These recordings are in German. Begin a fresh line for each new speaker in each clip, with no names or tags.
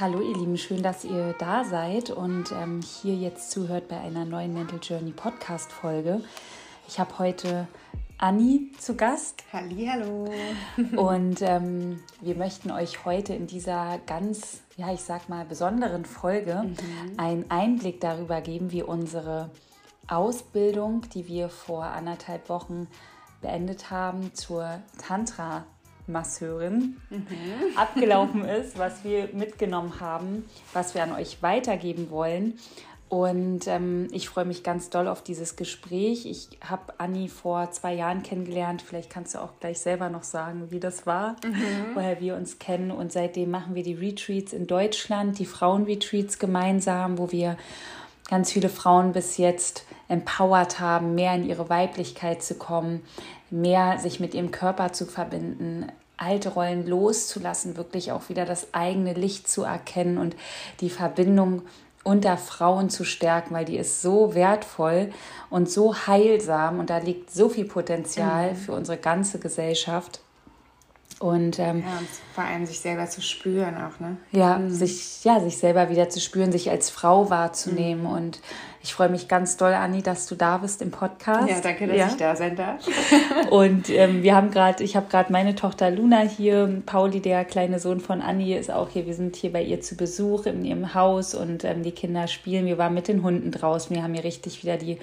Hallo ihr Lieben, schön, dass ihr da seid und ähm, hier jetzt zuhört bei einer neuen Mental Journey Podcast Folge. Ich habe heute Anni zu Gast.
Hallo.
und ähm, wir möchten euch heute in dieser ganz, ja ich sag mal besonderen Folge mhm. einen Einblick darüber geben, wie unsere Ausbildung, die wir vor anderthalb Wochen beendet haben, zur Tantra Masseurin mhm. abgelaufen ist, was wir mitgenommen haben, was wir an euch weitergeben wollen. Und ähm, ich freue mich ganz doll auf dieses Gespräch. Ich habe Anni vor zwei Jahren kennengelernt. Vielleicht kannst du auch gleich selber noch sagen, wie das war, mhm. woher wir uns kennen. Und seitdem machen wir die Retreats in Deutschland, die Frauenretreats gemeinsam, wo wir ganz viele Frauen bis jetzt empowert haben, mehr in ihre Weiblichkeit zu kommen, mehr sich mit ihrem Körper zu verbinden, alte Rollen loszulassen, wirklich auch wieder das eigene Licht zu erkennen und die Verbindung unter Frauen zu stärken, weil die ist so wertvoll und so heilsam und da liegt so viel Potenzial mhm. für unsere ganze Gesellschaft. Und, ähm,
ja, und vor allem sich selber zu spüren auch, ne?
Ja, mhm. sich, ja, sich selber wieder zu spüren, sich als Frau wahrzunehmen. Mhm. Und ich freue mich ganz doll, Anni, dass du da bist im Podcast.
Ja, danke, dass ja. ich da sein darf.
und ähm, wir haben gerade, ich habe gerade meine Tochter Luna hier, Pauli, der kleine Sohn von Anni, ist auch hier. Wir sind hier bei ihr zu Besuch in ihrem Haus und ähm, die Kinder spielen. Wir waren mit den Hunden draußen. Wir haben hier richtig wieder die,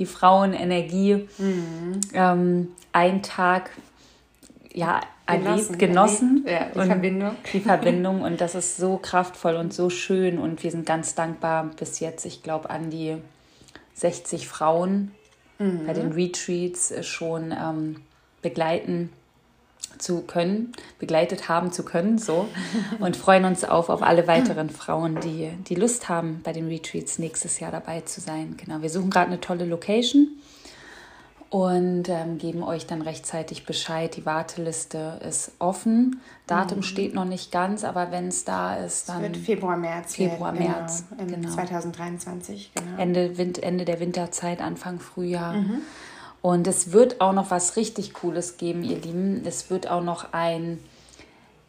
die Frauenenergie. Mhm. Ähm, ein Tag ja, erlebt, genossen.
Ja, die Verbindung.
Die Verbindung und das ist so kraftvoll und so schön und wir sind ganz dankbar bis jetzt, ich glaube, an die 60 Frauen mhm. bei den Retreats schon ähm, begleiten zu können, begleitet haben zu können, so und freuen uns auf, auf alle weiteren Frauen, die, die Lust haben, bei den Retreats nächstes Jahr dabei zu sein. Genau, wir suchen gerade eine tolle Location und ähm, geben euch dann rechtzeitig Bescheid. Die Warteliste ist offen. Datum mhm. steht noch nicht ganz, aber wenn es da ist, dann.
Es wird Februar, März.
Februar,
genau,
März.
Genau. 2023,
genau. Ende, Ende der Winterzeit, Anfang Frühjahr. Mhm. Und es wird auch noch was richtig Cooles geben, ihr Lieben. Es wird auch noch ein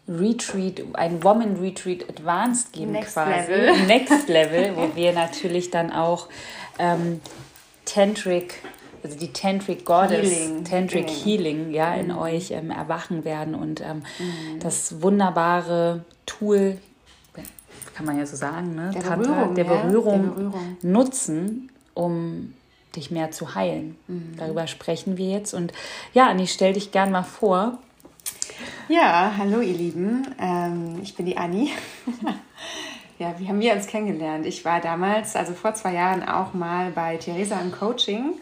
Retreat, ein Woman Retreat Advanced geben
Next
quasi.
Level.
Next Level, wo wir natürlich dann auch ähm, Tantric also die Tantric Goddess, Healing. Tantric Healing, Healing ja, in mhm. euch ähm, erwachen werden und ähm, mhm. das wunderbare Tool, kann man ja so sagen, ne?
der, Tantra, Berührung,
der, Berührung, der Berührung nutzen, um dich mehr zu heilen. Mhm. Darüber sprechen wir jetzt. Und ja, Anni, stell dich gern mal vor.
Ja, hallo ihr Lieben, ähm, ich bin die Anni. ja, wie haben wir uns kennengelernt? Ich war damals, also vor zwei Jahren, auch mal bei Theresa im Coaching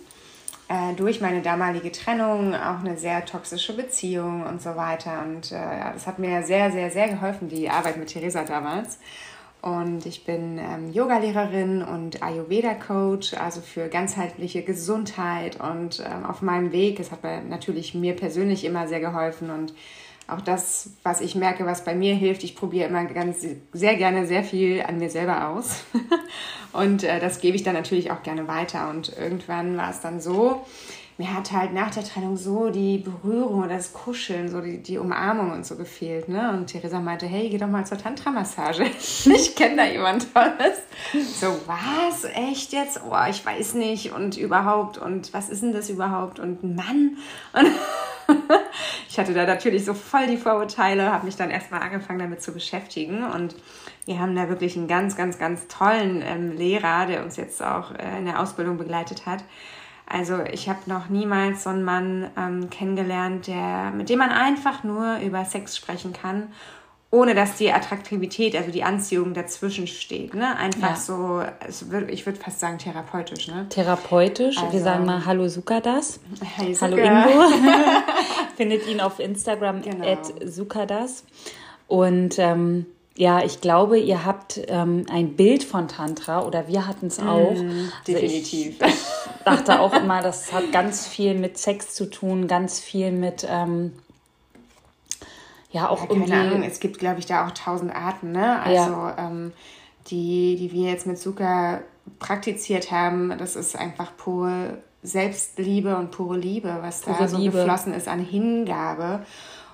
äh, durch meine damalige Trennung auch eine sehr toxische Beziehung und so weiter. Und äh, ja, das hat mir sehr, sehr, sehr geholfen, die Arbeit mit Theresa damals. Und ich bin ähm, Yogalehrerin und Ayurveda-Coach, also für ganzheitliche Gesundheit. Und ähm, auf meinem Weg, es hat mir natürlich mir persönlich immer sehr geholfen und auch das, was ich merke, was bei mir hilft, ich probiere immer ganz sehr gerne sehr viel an mir selber aus. und äh, das gebe ich dann natürlich auch gerne weiter. Und irgendwann war es dann so, mir hat halt nach der Trennung so die Berührung oder das Kuscheln, so die, die Umarmung und so gefehlt. Ne? Und Theresa meinte, hey, geh doch mal zur Tantra-Massage. ich kenne da jemand Tolles. So, was? Echt jetzt? Oh, ich weiß nicht. Und überhaupt. Und was ist denn das überhaupt? Und Mann? Und ich hatte da natürlich so voll die Vorurteile, habe mich dann erstmal angefangen damit zu beschäftigen und wir haben da wirklich einen ganz, ganz, ganz tollen ähm, Lehrer, der uns jetzt auch äh, in der Ausbildung begleitet hat. Also ich habe noch niemals so einen Mann ähm, kennengelernt, der, mit dem man einfach nur über Sex sprechen kann ohne dass die Attraktivität, also die Anziehung dazwischen steht. Ne? Einfach ja. so, wird, ich würde fast sagen therapeutisch. Ne?
Therapeutisch. Also, Wir sagen mal Hallo Sukadas. Hey, Hallo Ingo. Findet ihn auf Instagram genau. at Sukadas. Und ähm, ja, ich glaube, ihr habt ähm, ein Bild von Tantra oder wir hatten es auch. Mm,
definitiv.
Also ich, dachte auch immer, das hat ganz viel mit Sex zu tun, ganz viel mit... Ähm, ja auch ja,
irgendwie. Keine Ahnung, es gibt, glaube ich, da auch tausend Arten, ne? Also ja. ähm, die, die wir jetzt mit Zucker praktiziert haben, das ist einfach pure Selbstliebe und pure Liebe, was pure da so Liebe. geflossen ist an Hingabe.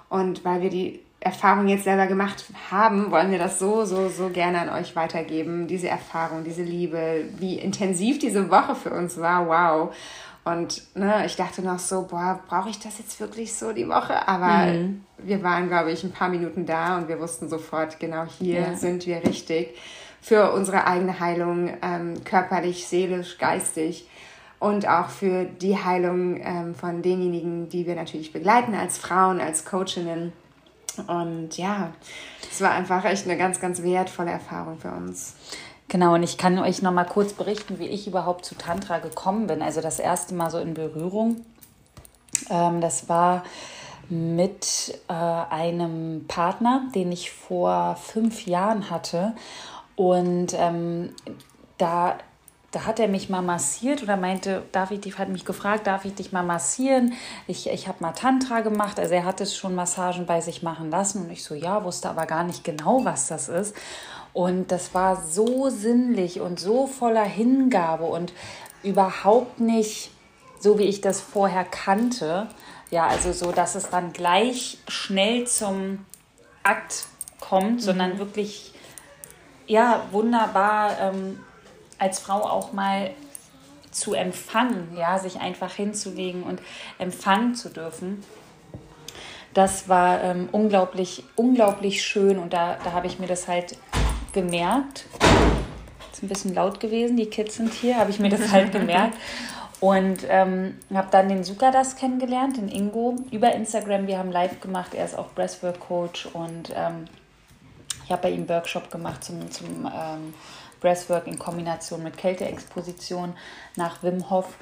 Und weil wir die Erfahrung jetzt selber gemacht haben, wollen wir das so, so, so gerne an euch weitergeben. Diese Erfahrung, diese Liebe, wie intensiv diese Woche für uns war. Wow. Und ne, ich dachte noch so, boah, brauche ich das jetzt wirklich so die Woche? Aber mhm. wir waren, glaube ich, ein paar Minuten da und wir wussten sofort, genau hier ja. sind wir richtig für unsere eigene Heilung, ähm, körperlich, seelisch, geistig und auch für die Heilung ähm, von denjenigen, die wir natürlich begleiten als Frauen, als Coachinnen. Und ja, es war einfach echt eine ganz, ganz wertvolle Erfahrung für uns.
Genau, und ich kann euch noch mal kurz berichten, wie ich überhaupt zu Tantra gekommen bin. Also das erste Mal so in Berührung. Ähm, das war mit äh, einem Partner, den ich vor fünf Jahren hatte. Und ähm, da, da hat er mich mal massiert oder meinte, darf ich, hat mich gefragt, darf ich dich mal massieren? Ich, ich habe mal Tantra gemacht. Also er hat es schon Massagen bei sich machen lassen. Und ich so, ja, wusste aber gar nicht genau, was das ist. Und das war so sinnlich und so voller Hingabe und überhaupt nicht so, wie ich das vorher kannte. Ja, also so, dass es dann gleich schnell zum Akt kommt, mhm. sondern wirklich, ja, wunderbar ähm, als Frau auch mal zu empfangen, ja, sich einfach hinzulegen und empfangen zu dürfen. Das war ähm, unglaublich, unglaublich schön und da, da habe ich mir das halt gemerkt. Ist ein bisschen laut gewesen, die Kids sind hier, habe ich mir das halt gemerkt. Und ähm, habe dann den Sukadas kennengelernt, den Ingo, über Instagram. Wir haben live gemacht. Er ist auch Breathwork Coach und ähm, ich habe bei ihm Workshop gemacht zum, zum ähm, Breathwork in Kombination mit Kälteexposition nach Wim Hof.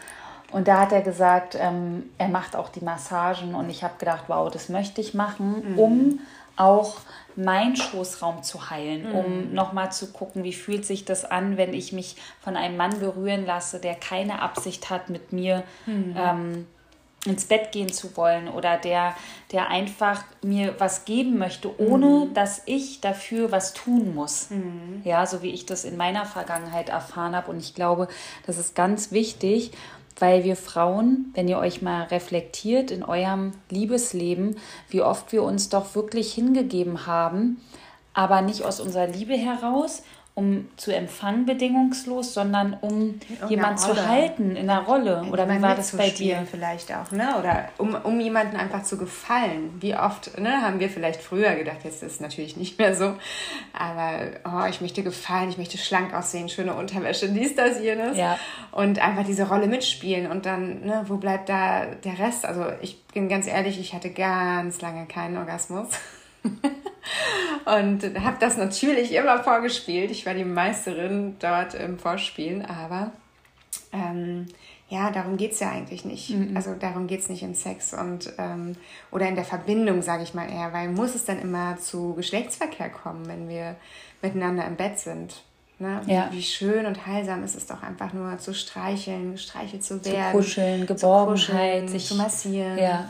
Und da hat er gesagt, ähm, er macht auch die Massagen. Und ich habe gedacht, wow, das möchte ich machen, mhm. um auch meinen Schoßraum zu heilen, mhm. um nochmal zu gucken, wie fühlt sich das an, wenn ich mich von einem Mann berühren lasse, der keine Absicht hat, mit mir mhm. ähm, ins Bett gehen zu wollen oder der, der einfach mir was geben möchte, ohne mhm. dass ich dafür was tun muss. Mhm. Ja, so wie ich das in meiner Vergangenheit erfahren habe. Und ich glaube, das ist ganz wichtig weil wir Frauen, wenn ihr euch mal reflektiert in eurem Liebesleben, wie oft wir uns doch wirklich hingegeben haben, aber nicht aus unserer Liebe heraus, um zu empfangen bedingungslos, sondern um jemanden zu halten in einer Rolle. Oder wie war das bei dir?
Vielleicht auch, ne? Oder um, um jemanden einfach zu gefallen. Wie oft ne, haben wir vielleicht früher gedacht, jetzt ist es natürlich nicht mehr so, aber oh, ich möchte gefallen, ich möchte schlank aussehen, schöne Unterwäsche, dies, das, jenes. Ja. Und einfach diese Rolle mitspielen und dann, ne, wo bleibt da der Rest? Also ich bin ganz ehrlich, ich hatte ganz lange keinen Orgasmus. und habe das natürlich immer vorgespielt. Ich war die Meisterin dort im Vorspielen, aber ähm, ja, darum geht es ja eigentlich nicht. Mhm. Also darum geht es nicht im Sex und ähm, oder in der Verbindung, sage ich mal eher, weil muss es dann immer zu Geschlechtsverkehr kommen, wenn wir miteinander im Bett sind. Ne? Ja. Wie, schön und heilsam ist es doch einfach nur zu streicheln, gestreichelt zu werden. Zu kuscheln, Geborgenheit, zu kuscheln, sich zu massieren. Ja.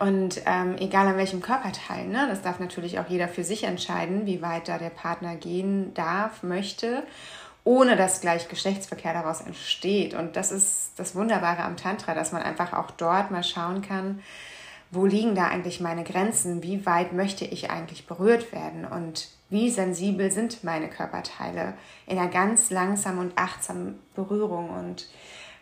Und ähm, egal an welchem Körperteil, ne, das darf natürlich auch jeder für sich entscheiden, wie weit da der Partner gehen darf, möchte, ohne dass gleich Geschlechtsverkehr daraus entsteht. Und das ist das Wunderbare am Tantra, dass man einfach auch dort mal schauen kann, wo liegen da eigentlich meine Grenzen, wie weit möchte ich eigentlich berührt werden? Und wie sensibel sind meine Körperteile in einer ganz langsamen und achtsamen Berührung? Und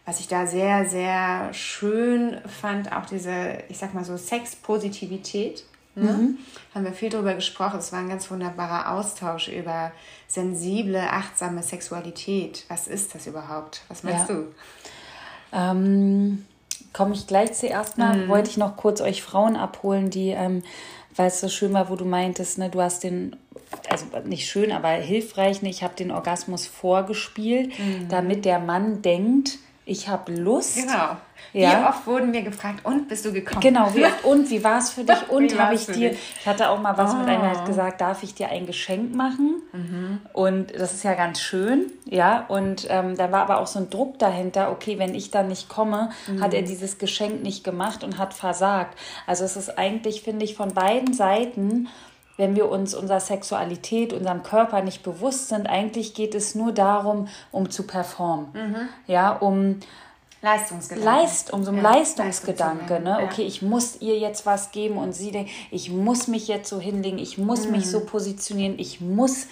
was ich da sehr, sehr schön fand, auch diese, ich sag mal so, Sexpositivität. Ne? Mhm. Haben wir viel darüber gesprochen. Es war ein ganz wunderbarer Austausch über sensible, achtsame Sexualität. Was ist das überhaupt? Was meinst ja. du?
Ähm, Komme ich gleich zuerst mal. Mhm. Wollte ich noch kurz euch Frauen abholen, die, ähm, weil es so schön war, wo du meintest, ne, du hast den, also nicht schön, aber hilfreich, ne, ich habe den Orgasmus vorgespielt, mhm. damit der Mann denkt, ich habe Lust.
Genau. Ja. Wie oft wurden wir gefragt, und bist du gekommen?
Genau, wie oft, und wie war es für dich? Und habe ich dir, dich? ich hatte auch mal was oh. mit einer gesagt, darf ich dir ein Geschenk machen? Mhm. Und das ist ja ganz schön, ja. Und ähm, da war aber auch so ein Druck dahinter, okay, wenn ich dann nicht komme, mhm. hat er dieses Geschenk nicht gemacht und hat versagt. Also es ist eigentlich, finde ich, von beiden Seiten wenn wir uns unserer Sexualität, unserem Körper nicht bewusst sind, eigentlich geht es nur darum, um zu performen. Mhm. Ja, um
Leistungsgedanke.
Leist, um so einen ja, Leistungsgedanke, ne? Ja. Okay, ich muss ihr jetzt was geben und sie denkt, ich muss mich jetzt so hinlegen, ich muss mhm. mich so positionieren, ich muss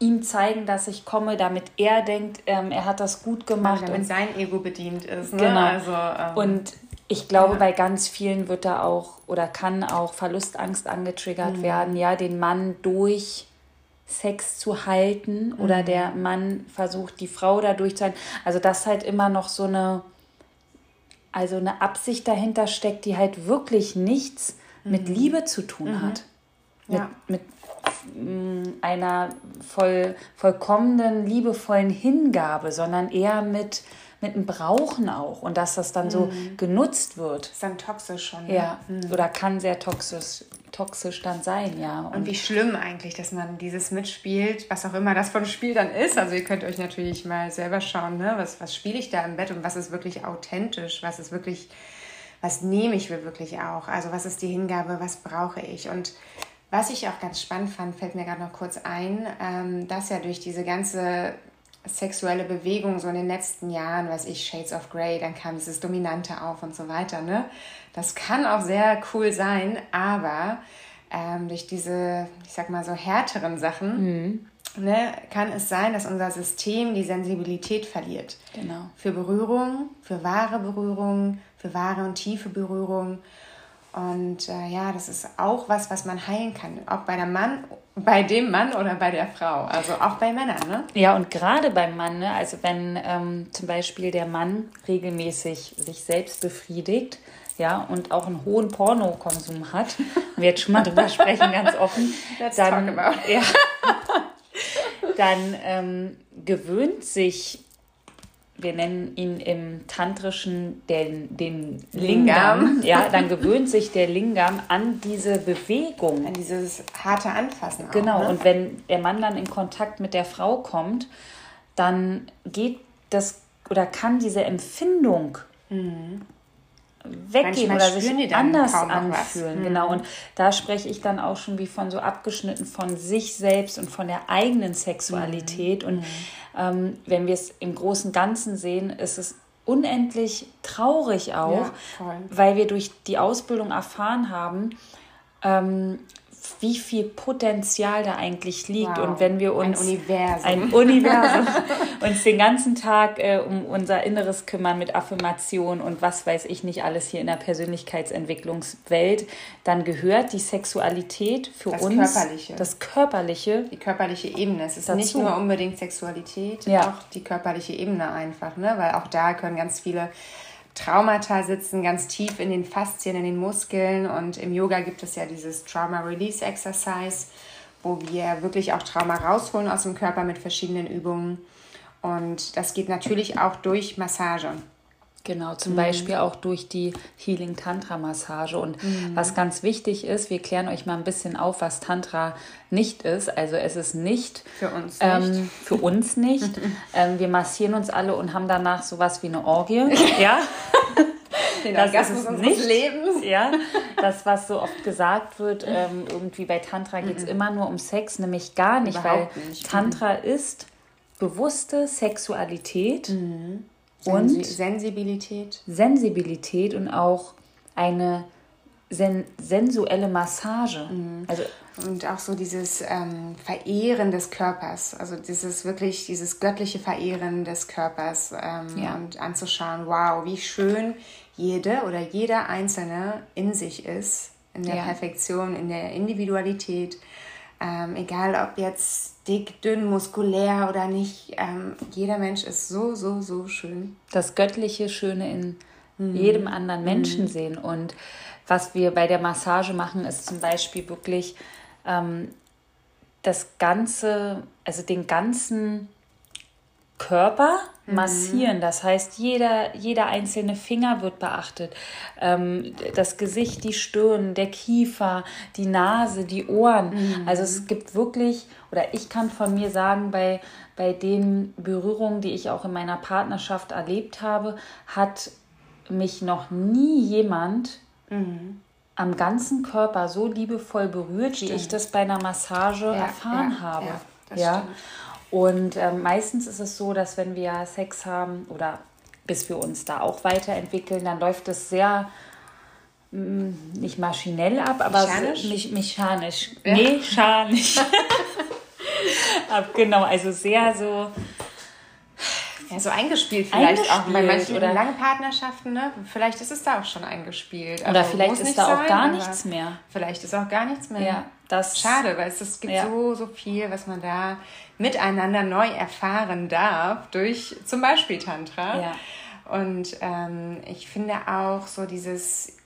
ihm zeigen, dass ich komme, damit er denkt, ähm, er hat das gut gemacht.
Und,
und
sein Ego bedient ist. Ne?
Genau. Also, ähm, und ich glaube, ja. bei ganz vielen wird da auch oder kann auch Verlustangst angetriggert mhm. werden, ja, den Mann durch Sex zu halten mhm. oder der Mann versucht, die Frau dadurch zu halten. Also, dass halt immer noch so eine, also eine Absicht dahinter steckt, die halt wirklich nichts mhm. mit Liebe zu tun mhm. hat. Ja. Mit, mit mm, einer voll, vollkommenen, liebevollen Hingabe, sondern eher mit mit einem Brauchen auch und dass das dann mhm. so genutzt wird.
ist dann toxisch schon.
Ja, ne? mhm. oder kann sehr toxisch, toxisch dann sein, ja.
Und, und, wie schlimm eigentlich, dass man dieses mitspielt, was auch immer das von Spiel dann ist. Also ihr könnt euch natürlich mal selber schauen, ne? was, was spiele ich da im Bett und was ist wirklich authentisch, was ist wirklich, was nehme ich mir wirklich auch. Also was ist die Hingabe, was brauche ich und was ich auch ganz spannend fand, fällt mir gerade noch kurz ein, ähm, dass ja durch diese ganze sexuelle Bewegung so in den letzten Jahren, weiß ich, Shades of Grey, dann kam dieses Dominante auf und so weiter. Ne? Das kann auch sehr cool sein, aber ähm, durch diese, ich sag mal so härteren Sachen, mhm. ne, kann es sein, dass unser System die Sensibilität verliert.
Genau.
Für Berührung, für wahre Berührung, für wahre und tiefe Berührung. Und äh, ja, das ist auch was, was man heilen kann. Auch bei der Mann, bei dem Mann oder bei der Frau. Also auch bei Männern, ne?
Ja, und gerade beim Mann, ne? Also wenn ähm, zum Beispiel der Mann regelmäßig sich selbst befriedigt, ja, und auch einen hohen Pornokonsum hat, wir jetzt schon mal drüber sprechen, ganz offen, Let's dann, ja, dann ähm, gewöhnt sich wir nennen ihn im Tantrischen den, den Lingam. Lingam. Ja, dann gewöhnt sich der Lingam an diese Bewegung.
An dieses harte Anfassen. Auch,
genau, ne? und wenn der Mann dann in Kontakt mit der Frau kommt, dann geht das oder kann diese Empfindung mhm weggehen oder sich anders anfühlen. Mhm. Genau. Und da spreche ich dann auch schon wie von so abgeschnitten von sich selbst und von der eigenen Sexualität. Mhm. Und mhm. Ähm, wenn wir es im großen Ganzen sehen, ist es unendlich traurig auch, ja, weil wir durch die Ausbildung erfahren haben, ähm, wie viel Potenzial da eigentlich liegt. Wow. Und wenn wir uns
ein Universum,
ein Universum uns den ganzen Tag äh, um unser Inneres kümmern mit Affirmation und was weiß ich nicht alles hier in der Persönlichkeitsentwicklungswelt, dann gehört die Sexualität für
das
uns
körperliche.
das körperliche,
die körperliche Ebene. Es ist dazu. nicht nur unbedingt Sexualität, ja. auch die körperliche Ebene einfach, ne? Weil auch da können ganz viele Traumata sitzen ganz tief in den Faszien, in den Muskeln. Und im Yoga gibt es ja dieses Trauma Release Exercise, wo wir wirklich auch Trauma rausholen aus dem Körper mit verschiedenen Übungen. Und das geht natürlich auch durch Massage.
Genau, zum mhm. Beispiel auch durch die Healing Tantra Massage. Und mhm. was ganz wichtig ist, wir klären euch mal ein bisschen auf, was Tantra nicht ist. Also es ist nicht
für uns
ähm, nicht. Für uns nicht. ähm, wir massieren uns alle und haben danach sowas wie eine Orgie. ja.
Den das Orgasmus ist nicht. Lebens.
Ja, das, was so oft gesagt wird, ähm, irgendwie bei Tantra geht es mhm. immer nur um Sex, nämlich gar nicht, Überhaupt weil nicht. Tantra ist bewusste Sexualität. Und
Sensibilität.
Sensibilität und auch eine sen sensuelle Massage.
Mhm. Also, und auch so dieses ähm, Verehren des Körpers, also dieses wirklich, dieses göttliche Verehren des Körpers ähm, ja. und anzuschauen, wow, wie schön jede oder jeder Einzelne in sich ist, in der ja. Perfektion, in der Individualität. Ähm, egal ob jetzt dick, dünn, muskulär oder nicht, ähm, jeder Mensch ist so, so, so schön.
Das göttliche Schöne in mhm. jedem anderen Menschen mhm. sehen. Und was wir bei der Massage machen, ist zum Beispiel wirklich ähm, das Ganze, also den ganzen Körper mhm. massieren. Das heißt, jeder, jeder einzelne Finger wird beachtet. Ähm, das Gesicht, die Stirn, der Kiefer, die Nase, die Ohren. Mhm. Also es gibt wirklich, oder ich kann von mir sagen, bei, bei den Berührungen, die ich auch in meiner Partnerschaft erlebt habe, hat mich noch nie jemand mhm. am ganzen Körper so liebevoll berührt, stimmt. wie ich das bei einer Massage ja, erfahren ja, habe. Ja, ja. Und äh, meistens ist es so, dass wenn wir Sex haben oder bis wir uns da auch weiterentwickeln, dann läuft es sehr mm, nicht maschinell ab, aber mechanisch. Mich, mechanisch. Ja. Mechanisch. ab, genau, also sehr so
ja, so eingespielt vielleicht eingespielt auch bei manchen oder lange Partnerschaften, ne? Vielleicht ist es da auch schon eingespielt.
Oder also, vielleicht ist da auch gar nichts mehr.
Vielleicht ist auch gar nichts mehr. Ja, das Schade, weil es, es gibt ja. so, so viel, was man da miteinander neu erfahren darf durch zum Beispiel Tantra. Ja. Und ähm, ich finde auch so dieses,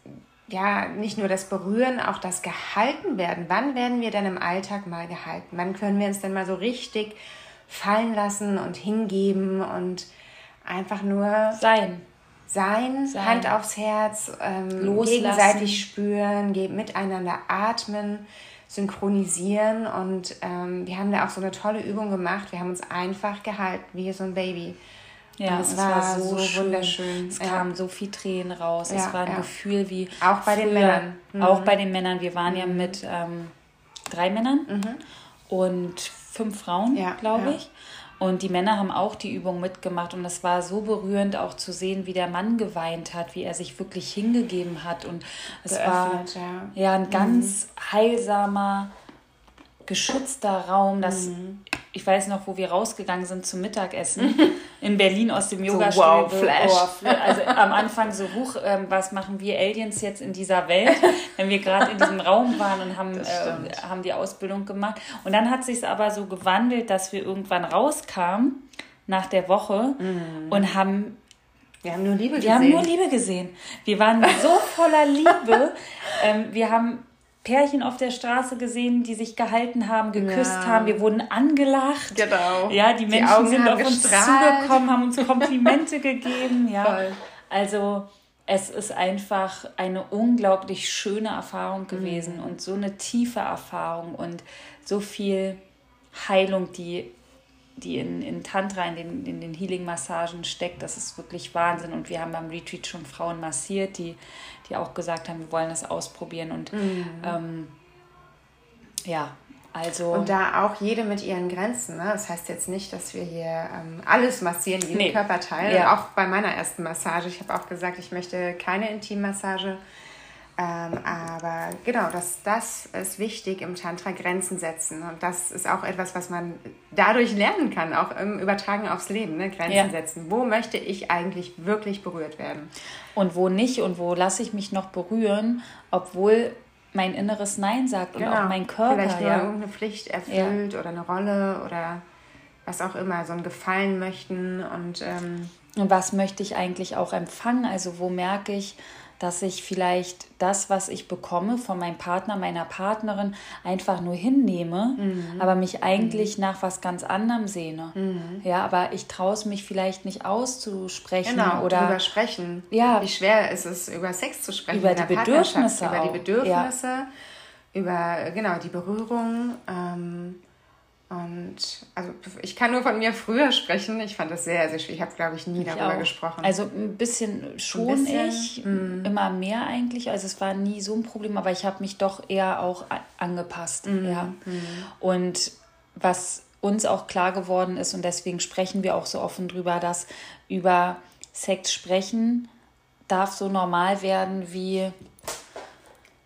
ja, nicht nur das Berühren, auch das Gehalten werden. Wann werden wir denn im Alltag mal gehalten? Wann können wir uns denn mal so richtig fallen lassen und hingeben und einfach nur
sein.
Sein, sein. Hand aufs Herz, ähm, gegenseitig spüren, miteinander atmen, synchronisieren. Und ähm, wir haben da auch so eine tolle Übung gemacht. Wir haben uns einfach gehalten, wie so ein Baby.
Ja, und es, war, war so, so wunderschön. Es ja. kamen so viel Tränen raus. Ja, es war ein ja. Gefühl wie.
Auch bei früher, den Männern.
Mhm. Auch bei den Männern. Wir waren mhm. ja mit ähm, drei Männern. Mhm. Und fünf Frauen, ja, glaube ich. Und die Männer haben auch die Übung mitgemacht und es war so berührend auch zu sehen, wie der Mann geweint hat, wie er sich wirklich hingegeben hat und es Geöffnet, war ja. ja ein ganz mhm. heilsamer, geschützter Raum, das mhm ich weiß noch, wo wir rausgegangen sind zum Mittagessen in Berlin aus dem yoga so, wow, Flash. Oh, also am Anfang so hoch, ähm, was machen wir Aliens jetzt in dieser Welt, wenn wir gerade in diesem Raum waren und haben, äh, haben die Ausbildung gemacht. Und dann hat sich aber so gewandelt, dass wir irgendwann rauskamen nach der Woche mhm. und haben
wir haben nur Liebe
gesehen. Wir haben nur Liebe gesehen. Wir waren so voller Liebe. ähm, wir haben Pärchen auf der Straße gesehen, die sich gehalten haben, geküsst ja. haben. Wir wurden angelacht. Genau. Ja, die, die Menschen Augen sind auf uns zugekommen, haben uns Komplimente gegeben. Ja. Voll. Also es ist einfach eine unglaublich schöne Erfahrung gewesen mhm. und so eine tiefe Erfahrung und so viel Heilung, die, die in, in Tantra, in den, in den Healing-Massagen steckt. Das ist wirklich Wahnsinn. Und wir haben beim Retreat schon Frauen massiert, die die auch gesagt haben, wir wollen das ausprobieren. Und mhm. ähm, ja, also.
Und da auch jede mit ihren Grenzen. Ne? Das heißt jetzt nicht, dass wir hier ähm, alles massieren, jeden nee. Körperteil. Ja. Auch bei meiner ersten Massage. Ich habe auch gesagt, ich möchte keine Intimmassage. Ähm, aber genau, das, das ist wichtig im Tantra, Grenzen setzen. Und das ist auch etwas, was man dadurch lernen kann, auch im Übertragen aufs Leben, ne? Grenzen ja. setzen. Wo möchte ich eigentlich wirklich berührt werden?
Und wo nicht und wo lasse ich mich noch berühren, obwohl mein inneres Nein sagt und genau. auch mein Körper.
Vielleicht nur ja. irgendeine Pflicht erfüllt ja. oder eine Rolle oder was auch immer, so ein Gefallen möchten und. Ähm,
und was möchte ich eigentlich auch empfangen? Also wo merke ich, dass ich vielleicht das, was ich bekomme von meinem Partner, meiner Partnerin, einfach nur hinnehme, mhm. aber mich eigentlich mhm. nach was ganz anderem sehne. Mhm. Ja, aber ich traue es mich vielleicht nicht auszusprechen
genau,
oder
darüber sprechen. Ja, wie schwer ist es, über Sex zu sprechen?
Über die Bedürfnisse,
über die Bedürfnisse, ja. über genau die Berührung. Ähm, und also ich kann nur von mir früher sprechen. Ich fand das sehr, sehr schwierig. Ich habe, glaube ich, nie ich darüber auch. gesprochen.
Also ein bisschen schon ein bisschen, ich, mm. immer mehr eigentlich. Also es war nie so ein Problem, aber ich habe mich doch eher auch angepasst. Mm. Ja. Mm. Und was uns auch klar geworden ist, und deswegen sprechen wir auch so offen drüber, dass über Sex sprechen darf so normal werden wie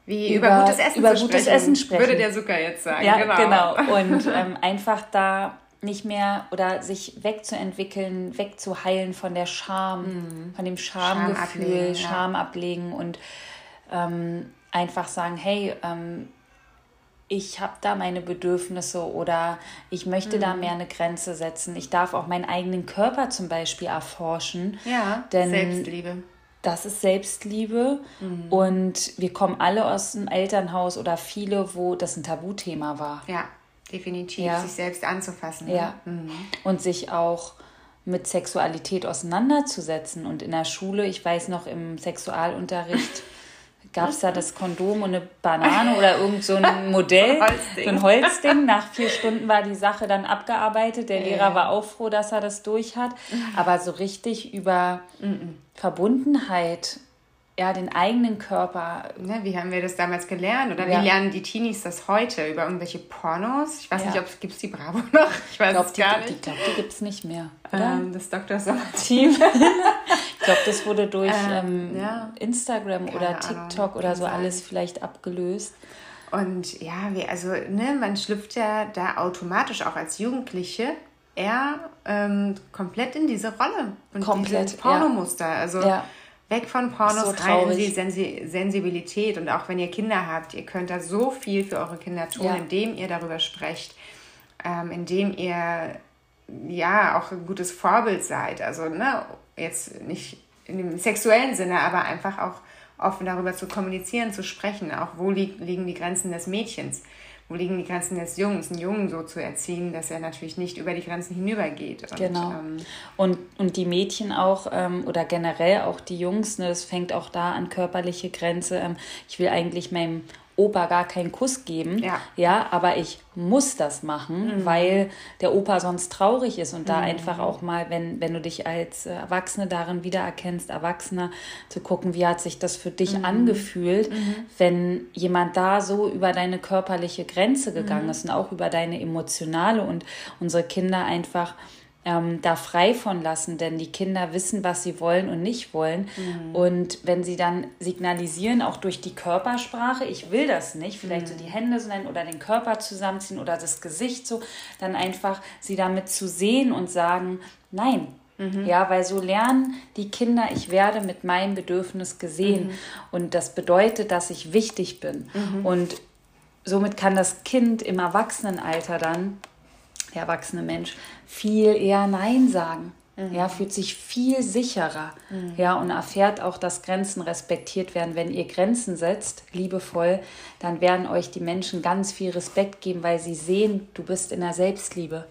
wie über, über gutes Essen über zu gutes sprechen, Essen sprechen. Würde der Zucker jetzt sagen.
Ja, genau. genau. Und ähm, einfach da nicht mehr oder sich wegzuentwickeln, wegzuheilen von der Scham, mhm. von dem Schamgefühl, Scham ablegen, Scham ablegen und ähm, einfach sagen, hey, ähm, ich habe da meine Bedürfnisse oder ich möchte mhm. da mehr eine Grenze setzen. Ich darf auch meinen eigenen Körper zum Beispiel erforschen.
Ja, denn Selbstliebe
das ist Selbstliebe. Mhm. Und wir kommen alle aus einem Elternhaus oder viele, wo das ein Tabuthema war.
Ja, definitiv. Ja. Sich selbst anzufassen. Ne?
Ja. Mhm. Und sich auch mit Sexualität auseinanderzusetzen. Und in der Schule, ich weiß noch im Sexualunterricht, gab es da das Kondom und eine Banane oder irgend so ein Modell, so ein Holzding. Nach vier Stunden war die Sache dann abgearbeitet. Der Lehrer war auch froh, dass er das durch hat. Aber so richtig über Verbundenheit ja, den eigenen Körper.
Ne, wie haben wir das damals gelernt? Oder ja. wie lernen die Teenies das heute? Über irgendwelche Pornos? Ich weiß ja. nicht, ob es gibt die Bravo noch. Ich weiß
glaub,
es gar die,
nicht. Ich glaube, die gibt es nicht mehr.
Ähm, das Dr. Sommer-Team.
ich glaube, das wurde durch ähm, ähm, ja. Instagram Keine oder TikTok Ahnung, oder so alles vielleicht abgelöst.
Und ja, wie, also ne, man schlüpft ja da automatisch auch als Jugendliche eher ähm, komplett in diese Rolle und komplett, diese Pornomuster. Also ja Weg von Pornos so rein in die Sensi Sensibilität. Und auch wenn ihr Kinder habt, ihr könnt da so viel für eure Kinder tun, ja. indem ihr darüber sprecht, ähm, indem ihr ja auch ein gutes Vorbild seid. Also ne, jetzt nicht in dem sexuellen Sinne, aber einfach auch offen darüber zu kommunizieren, zu sprechen, auch wo li liegen die Grenzen des Mädchens wo liegen die Grenzen des Jungs, einen Jungen so zu erziehen, dass er natürlich nicht über die Grenzen hinübergeht. Und,
genau. Ähm, und, und die Mädchen auch ähm, oder generell auch die Jungs, ne, das fängt auch da an körperliche Grenze. Ähm, ich will eigentlich meinem Opa gar keinen Kuss geben. Ja. ja, aber ich muss das machen, mhm. weil der Opa sonst traurig ist und da mhm. einfach auch mal, wenn, wenn du dich als Erwachsene darin wiedererkennst, Erwachsener, zu gucken, wie hat sich das für dich mhm. angefühlt, mhm. wenn jemand da so über deine körperliche Grenze gegangen mhm. ist und auch über deine emotionale und unsere Kinder einfach ähm, da frei von lassen, denn die Kinder wissen, was sie wollen und nicht wollen. Mhm. Und wenn sie dann signalisieren, auch durch die Körpersprache, ich will das nicht, vielleicht mhm. so die Hände so nennen oder den Körper zusammenziehen oder das Gesicht so, dann einfach sie damit zu sehen und sagen, nein. Mhm. Ja, weil so lernen die Kinder, ich werde mit meinem Bedürfnis gesehen. Mhm. Und das bedeutet, dass ich wichtig bin. Mhm. Und somit kann das Kind im Erwachsenenalter dann der erwachsene Mensch, viel eher Nein sagen. Mhm. Ja, fühlt sich viel sicherer. Mhm. Ja, und erfährt auch, dass Grenzen respektiert werden. Wenn ihr Grenzen setzt, liebevoll, dann werden euch die Menschen ganz viel Respekt geben, weil sie sehen, du bist in der Selbstliebe.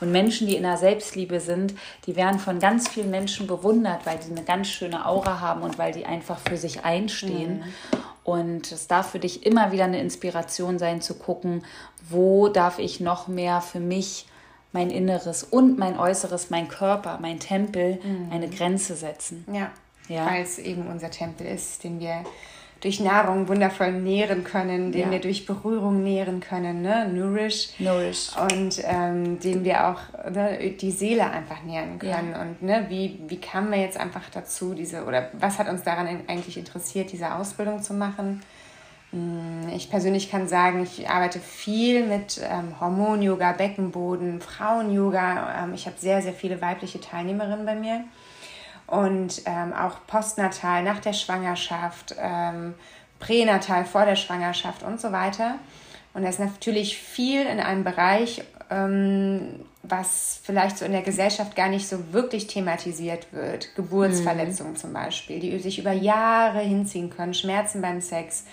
Und Menschen, die in der Selbstliebe sind, die werden von ganz vielen Menschen bewundert, weil sie eine ganz schöne Aura haben und weil die einfach für sich einstehen. Mhm. Und es darf für dich immer wieder eine Inspiration sein, zu gucken, wo darf ich noch mehr für mich mein Inneres und mein Äußeres, mein Körper, mein Tempel mhm. eine Grenze setzen.
Ja, ja. weil es eben unser Tempel ist, den wir durch Nahrung wundervoll nähren können, den ja. wir durch Berührung nähren können, ne? Nourish. Nourish. Und ähm, den wir auch ne, die Seele einfach nähren können. Ja. Und ne, wie, wie kamen wir jetzt einfach dazu, diese, oder was hat uns daran eigentlich interessiert, diese Ausbildung zu machen? Hm, ich persönlich kann sagen, ich arbeite viel mit ähm, Hormon-Yoga, Beckenboden, Frauen-Yoga. Ähm, ich habe sehr, sehr viele weibliche Teilnehmerinnen bei mir und ähm, auch postnatal nach der Schwangerschaft, ähm, pränatal vor der Schwangerschaft und so weiter. Und das ist natürlich viel in einem Bereich, ähm, was vielleicht so in der Gesellschaft gar nicht so wirklich thematisiert wird. Geburtsverletzungen mhm. zum Beispiel, die sich über Jahre hinziehen können, Schmerzen beim Sex,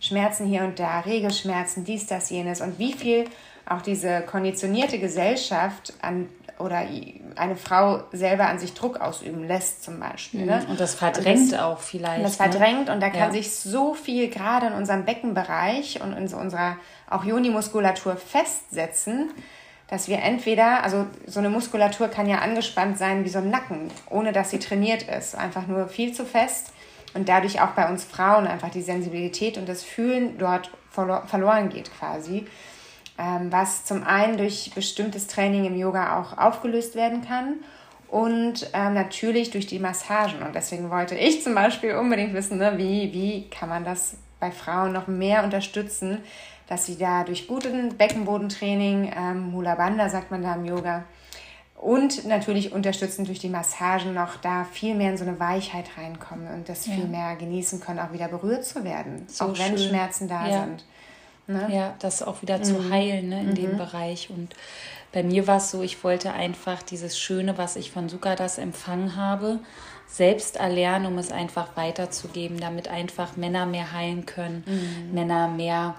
Schmerzen hier und da, Regelschmerzen, dies, das, jenes und wie viel auch diese konditionierte Gesellschaft an oder eine Frau selber an sich Druck ausüben lässt zum Beispiel. Ne?
Mhm. Und das verdrängt und das, auch vielleicht.
Das ne? verdrängt ne? und da kann ja. sich so viel gerade in unserem Beckenbereich und in so unserer auch Joni-Muskulatur festsetzen, dass wir entweder, also so eine Muskulatur kann ja angespannt sein wie so ein Nacken, ohne dass sie trainiert ist, einfach nur viel zu fest und dadurch auch bei uns Frauen einfach die Sensibilität und das Fühlen dort verloren geht quasi ähm, was zum einen durch bestimmtes Training im Yoga auch aufgelöst werden kann und ähm, natürlich durch die Massagen. Und deswegen wollte ich zum Beispiel unbedingt wissen, ne, wie, wie kann man das bei Frauen noch mehr unterstützen, dass sie da durch guten Beckenbodentraining, ähm, Mula Bandha sagt man da im Yoga, und natürlich unterstützend durch die Massagen noch da viel mehr in so eine Weichheit reinkommen und das ja. viel mehr genießen können, auch wieder berührt zu werden, so auch wenn Schmerzen da ja. sind.
Ne? Ja, das auch wieder mhm. zu heilen ne, in mhm. dem Bereich. Und bei mir war es so, ich wollte einfach dieses Schöne, was ich von Sukadas empfangen habe, selbst erlernen, um es einfach weiterzugeben, damit einfach Männer mehr heilen können, mhm. Männer mehr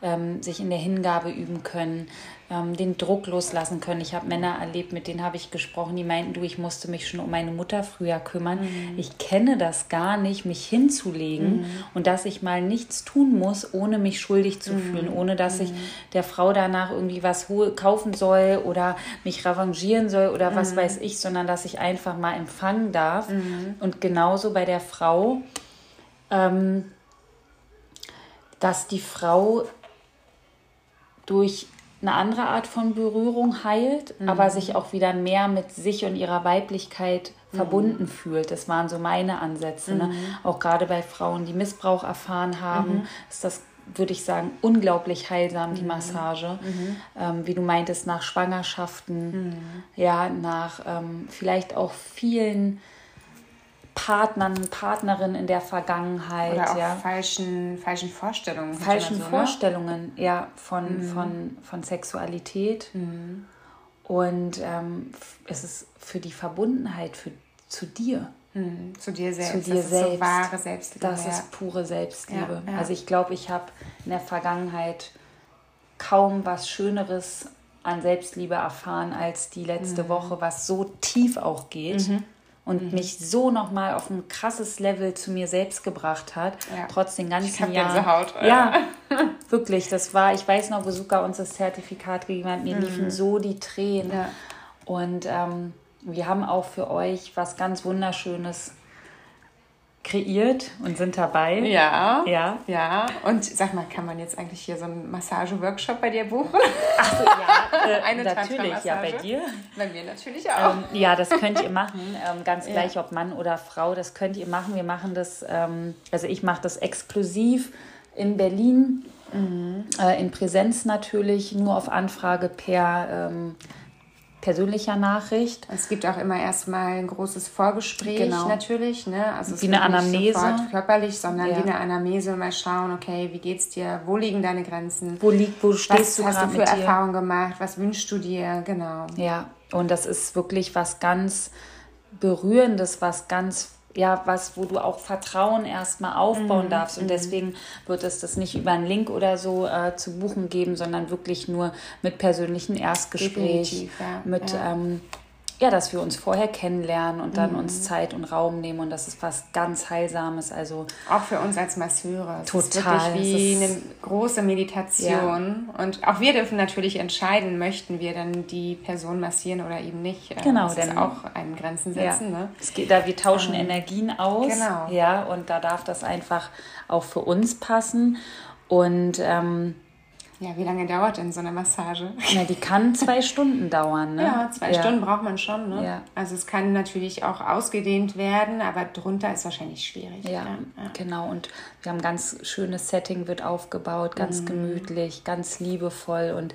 ähm, sich in der Hingabe üben können, ähm, den Druck loslassen können. Ich habe Männer erlebt, mit denen habe ich gesprochen, die meinten, du, ich musste mich schon um meine Mutter früher kümmern. Mhm. Ich kenne das gar nicht, mich hinzulegen mhm. und dass ich mal nichts tun muss, ohne mich schuldig zu mhm. fühlen, ohne dass ich mhm. der Frau danach irgendwie was kaufen soll oder mich revanchieren soll oder was mhm. weiß ich, sondern dass ich einfach mal empfangen darf. Und genauso bei der Frau ähm, dass die Frau durch eine andere Art von Berührung heilt, mhm. aber sich auch wieder mehr mit sich und ihrer Weiblichkeit mhm. verbunden fühlt. Das waren so meine Ansätze. Ne? Mhm. Ne? Auch gerade bei Frauen, die Missbrauch erfahren haben, mhm. ist das, würde ich sagen, unglaublich heilsam, die mhm. Massage. Mhm. Ähm, wie du meintest, nach Schwangerschaften, ja, nach ähm, vielleicht auch vielen Partnern, Partnerin in der Vergangenheit.
Oder auch
ja.
falschen, falschen Vorstellungen.
Falschen so, ne? Vorstellungen, ne? ja, von, mhm. von, von Sexualität. Mhm. Und ähm, es ist für die Verbundenheit für, zu dir.
Mhm. Zu dir selbst.
Zu dir
das
selbst.
Ist so wahre Selbstliebe.
Das ja. ist pure Selbstliebe. Ja. Also ich glaube, ich habe in der Vergangenheit kaum was Schöneres an Selbstliebe erfahren als die letzte mhm. Woche, was so tief auch geht. Und mhm. mich so nochmal auf ein krasses Level zu mir selbst gebracht hat, ja. trotz den ganzen ich Jahren. Haut, ja, wirklich, das war, ich weiß noch, wo Suka uns das Zertifikat gegeben hat, mir mhm. liefen so die Tränen. Ja. Und ähm, wir haben auch für euch was ganz Wunderschönes kreiert und sind dabei.
Ja. Ja. Ja. Und sag mal, kann man jetzt eigentlich hier so einen Massage-Workshop bei dir buchen?
Ach so, ja. Äh, Eine natürlich, ja, bei dir.
Bei mir natürlich auch.
Ähm, ja, das könnt ihr machen. Ähm, ganz gleich, ja. ob Mann oder Frau, das könnt ihr machen. Wir machen das, ähm, also ich mache das exklusiv in Berlin. Mhm. Äh, in Präsenz natürlich, nur auf Anfrage per ähm, persönlicher Nachricht.
Es gibt auch immer erstmal ein großes Vorgespräch genau. natürlich, ne? Also
wie eine Anamnese. Nicht
sofort körperlich, sondern ja. wie eine Anamnese mal schauen, okay, wie geht's dir? Wo liegen deine Grenzen?
Wo liegt, wo stehst
was du hast du für Erfahrungen gemacht? Was wünschst du dir? Genau.
Ja, und das ist wirklich was ganz berührendes, was ganz ja, was, wo du auch Vertrauen erstmal aufbauen mhm. darfst. Und mhm. deswegen wird es das nicht über einen Link oder so äh, zu buchen geben, sondern wirklich nur mit persönlichen Erstgespräch, ja. mit ja. Ähm, ja, dass wir uns vorher kennenlernen und dann mhm. uns Zeit und Raum nehmen und das ist was ganz Heilsames. Also
auch für uns als Masseure. Es total. Ist wirklich wie ist, eine große Meditation. Ja. Und auch wir dürfen natürlich entscheiden, möchten wir dann die Person massieren oder eben nicht.
Äh, genau,
das denn auch einen Grenzen setzen. Ja. Ne?
Es geht da, wir tauschen ähm, Energien aus. Genau. Ja, und da darf das einfach auch für uns passen. Und ähm,
ja, wie lange dauert denn so eine Massage?
Na, die kann zwei Stunden dauern, ne?
Ja, zwei ja. Stunden braucht man schon, ne? Ja. Also es kann natürlich auch ausgedehnt werden, aber drunter ist wahrscheinlich schwierig.
Ja, ja. genau. Und wir haben ein ganz schönes Setting wird aufgebaut, ganz mhm. gemütlich, ganz liebevoll und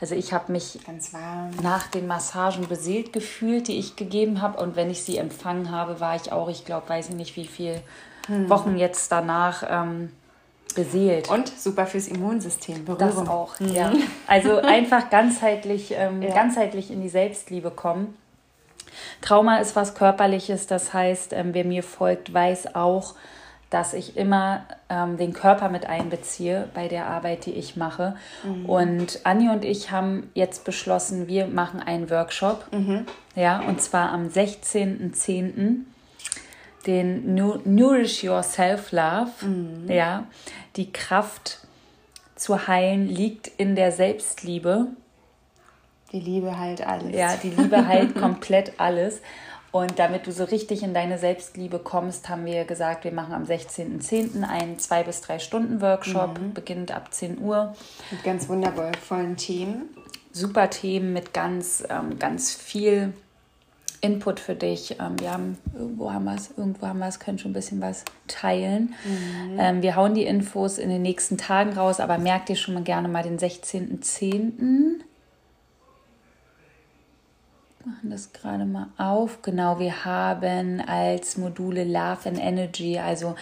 also ich habe mich nach den Massagen beseelt gefühlt, die ich gegeben habe und wenn ich sie empfangen habe, war ich auch, ich glaube, weiß ich nicht wie viele mhm. Wochen jetzt danach ähm, beseelt.
Und super fürs Immunsystem.
Berührung. Das auch, mhm. ja. Also einfach ganzheitlich, ähm, ja. ganzheitlich in die Selbstliebe kommen. Trauma ist was Körperliches, das heißt, ähm, wer mir folgt, weiß auch, dass ich immer ähm, den Körper mit einbeziehe bei der Arbeit, die ich mache. Mhm. Und Anni und ich haben jetzt beschlossen, wir machen einen Workshop. Mhm. Ja, und zwar am 16.10 den Nourish Your Self-Love. Mhm. Ja, die Kraft zu heilen liegt in der Selbstliebe.
Die Liebe heilt alles.
Ja, die Liebe heilt komplett alles. Und damit du so richtig in deine Selbstliebe kommst, haben wir gesagt, wir machen am 16.10. einen zwei bis drei Stunden Workshop, mhm. beginnend ab 10 Uhr.
Mit ganz wundervollen Themen.
Super Themen mit ganz, ähm, ganz viel Input für dich. Ähm, wir haben, irgendwo haben wir es, irgendwo haben wir es, können schon ein bisschen was teilen. Mhm. Ähm, wir hauen die Infos in den nächsten Tagen raus, aber merkt ihr schon mal gerne mal den 16.10. Machen das gerade mal auf. Genau, wir haben als Module Love and Energy, also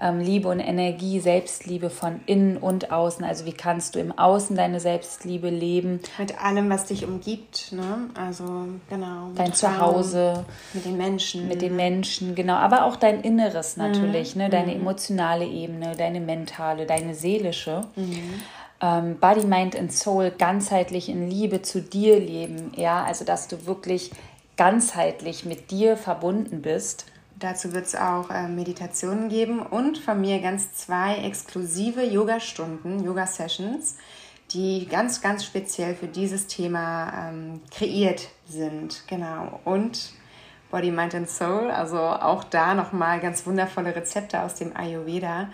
ähm, Liebe und Energie, Selbstliebe von innen und außen. Also wie kannst du im Außen deine Selbstliebe leben?
Mit allem, was dich umgibt, ne? Also genau.
Dein Zuhause.
Mit den Menschen.
Mit den Menschen, genau. Aber auch dein Inneres natürlich, mhm. ne? Deine mhm. emotionale Ebene, deine mentale, deine seelische. Mhm. Ähm, Body, Mind and Soul ganzheitlich in Liebe zu dir leben, ja, also dass du wirklich ganzheitlich mit dir verbunden bist
Dazu wird es auch äh, Meditationen geben und von mir ganz zwei exklusive Yoga-Stunden, Yoga-Sessions, die ganz, ganz speziell für dieses Thema ähm, kreiert sind. Genau. Und Body, Mind and Soul. Also auch da nochmal ganz wundervolle Rezepte aus dem Ayurveda,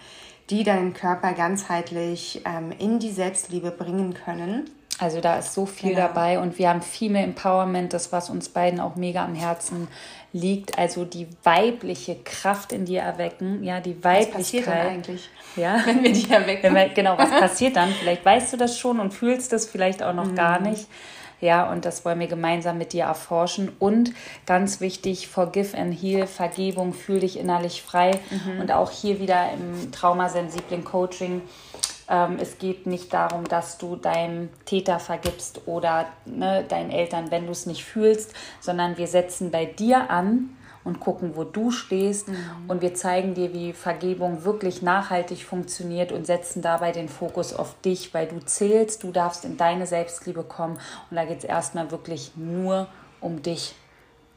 die deinen Körper ganzheitlich ähm, in die Selbstliebe bringen können.
Also da ist so viel genau. dabei und wir haben viel mehr Empowerment, das was uns beiden auch mega am Herzen liegt. Also die weibliche Kraft in dir erwecken, ja, die Weiblichkeit. Was passiert dann eigentlich? Ja, wenn wir die erwecken. Wir, genau, was passiert dann? Vielleicht weißt du das schon und fühlst das vielleicht auch noch mhm. gar nicht. Ja, und das wollen wir gemeinsam mit dir erforschen. Und ganz wichtig, forgive and heal, Vergebung, fühl dich innerlich frei. Mhm. Und auch hier wieder im traumasensiblen Coaching. Ähm, es geht nicht darum, dass du deinem Täter vergibst oder ne, deinen Eltern, wenn du es nicht fühlst, sondern wir setzen bei dir an und gucken, wo du stehst. Mhm. Und wir zeigen dir, wie Vergebung wirklich nachhaltig funktioniert und setzen dabei den Fokus auf dich, weil du zählst, du darfst in deine Selbstliebe kommen. Und da geht es erstmal wirklich nur um dich.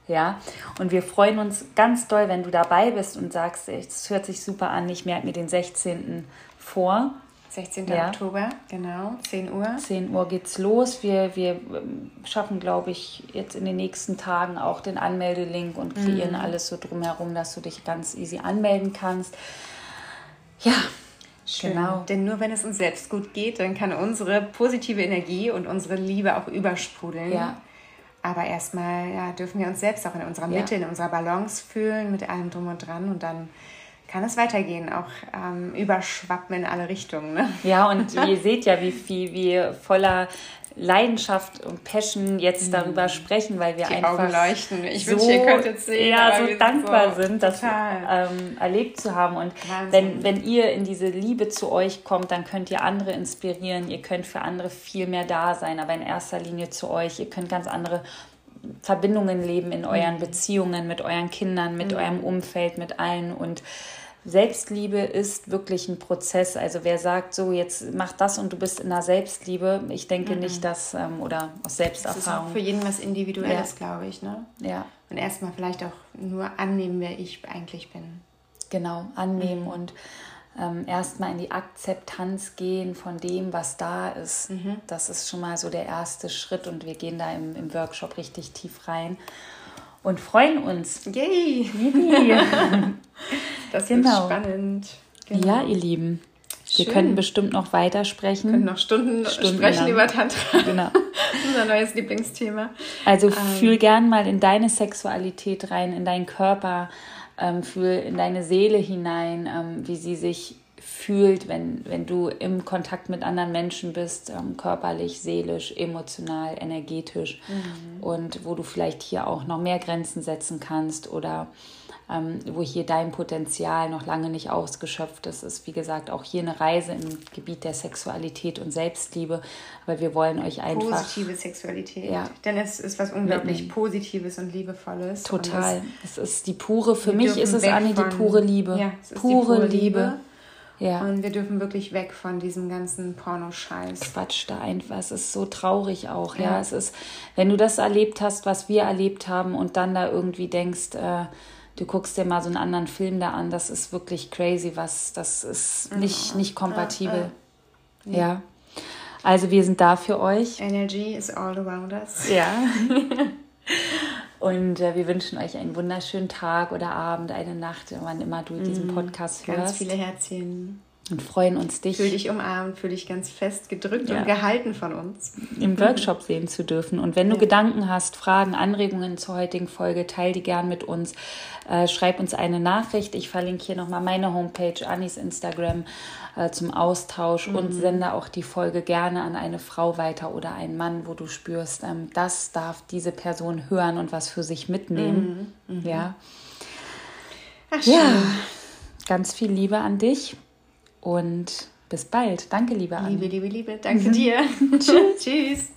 Ja, und wir freuen uns ganz doll, wenn du dabei bist und sagst, es hört sich super an, ich merke mir den 16. vor.
16. Ja. Oktober, genau, 10 Uhr.
10 Uhr geht's los. Wir, wir ähm, schaffen, glaube ich, jetzt in den nächsten Tagen auch den Anmeldelink und kreieren mhm. alles so drumherum, dass du dich ganz easy anmelden kannst. Ja,
Schön. Genau. Denn nur wenn es uns selbst gut geht, dann kann unsere positive Energie und unsere Liebe auch übersprudeln. Ja. Aber erstmal ja, dürfen wir uns selbst auch in unserer Mitte, ja. in unserer Balance fühlen, mit allem drum und dran und dann kann es weitergehen, auch ähm, überschwappen in alle Richtungen. Ne?
Ja, und ihr seht ja, wie viel wir voller Leidenschaft und Passion jetzt mhm. darüber sprechen, weil wir Die einfach Augen leuchten. Ich so, wünsche, ihr könntet sehen. Ja, so dankbar so sind, das ähm, erlebt zu haben. Und wenn, wenn ihr in diese Liebe zu euch kommt, dann könnt ihr andere inspirieren. Ihr könnt für andere viel mehr da sein, aber in erster Linie zu euch. Ihr könnt ganz andere Verbindungen leben in euren mhm. Beziehungen mit euren Kindern, mit mhm. eurem Umfeld, mit allen und Selbstliebe ist wirklich ein Prozess. Also wer sagt so, jetzt mach das und du bist in der Selbstliebe, ich denke mhm. nicht, dass, ähm, oder aus Selbsterfahrung. Das ist auch
für jeden was Individuelles, ja. glaube ich. Ne? Ja. Und erstmal vielleicht auch nur annehmen, wer ich eigentlich bin.
Genau, annehmen mhm. und ähm, erstmal in die Akzeptanz gehen von dem, was da ist. Mhm. Das ist schon mal so der erste Schritt und wir gehen da im, im Workshop richtig tief rein und freuen uns. Yay! das genau. spannend. Genau. Ja, ihr Lieben. Schön. Wir könnten bestimmt noch weitersprechen. Wir können noch Stunden, Stunden sprechen lang. über Tantra. Genau. Unser neues Lieblingsthema. Also ähm. fühl gern mal in deine Sexualität rein, in deinen Körper, ähm, fühl in deine Seele hinein, ähm, wie sie sich fühlt, wenn, wenn du im Kontakt mit anderen Menschen bist, ähm, körperlich, seelisch, emotional, energetisch mhm. und wo du vielleicht hier auch noch mehr Grenzen setzen kannst oder ähm, wo hier dein Potenzial noch lange nicht ausgeschöpft ist. ist, wie gesagt, auch hier eine Reise im Gebiet der Sexualität und Selbstliebe, aber wir wollen euch einfach...
Positive Sexualität, ja, denn es ist was unglaublich mitnehmen. Positives und Liebevolles.
Total. Und es, es, ist die pure, für mich ist es, Anni, die pure Liebe. Ja, es ist pure,
pure Liebe. Liebe. Ja. Und wir dürfen wirklich weg von diesem ganzen Pornoscheiß.
Quatsch da einfach. Es ist so traurig auch. Ja. ja. es ist, wenn du das erlebt hast, was wir erlebt haben und dann da irgendwie denkst, äh, du guckst dir mal so einen anderen Film da an, das ist wirklich crazy, was, das ist nicht, ja. nicht kompatibel. Ja. ja. Also wir sind da für euch.
Energy is all around us.
Ja. Und äh, wir wünschen euch einen wunderschönen Tag oder Abend, eine Nacht, wann immer du diesen mhm. Podcast
hörst. Ganz viele Herzchen.
Und freuen uns, dich.
Fühl dich umarmt, fühl dich ganz fest gedrückt ja. und gehalten von uns.
Im Workshop sehen zu dürfen. Und wenn du ja. Gedanken hast, Fragen, Anregungen zur heutigen Folge, teil die gern mit uns. Äh, schreib uns eine Nachricht. Ich verlinke hier nochmal meine Homepage, Annis Instagram äh, zum Austausch mhm. und sende auch die Folge gerne an eine Frau weiter oder einen Mann, wo du spürst, ähm, das darf diese Person hören und was für sich mitnehmen. Mhm. Mhm. Ja. Ach, schön. ja, ganz viel Liebe an dich und bis bald. Danke, liebe
Anne. Liebe, liebe, Liebe. Danke dir. Tschüss.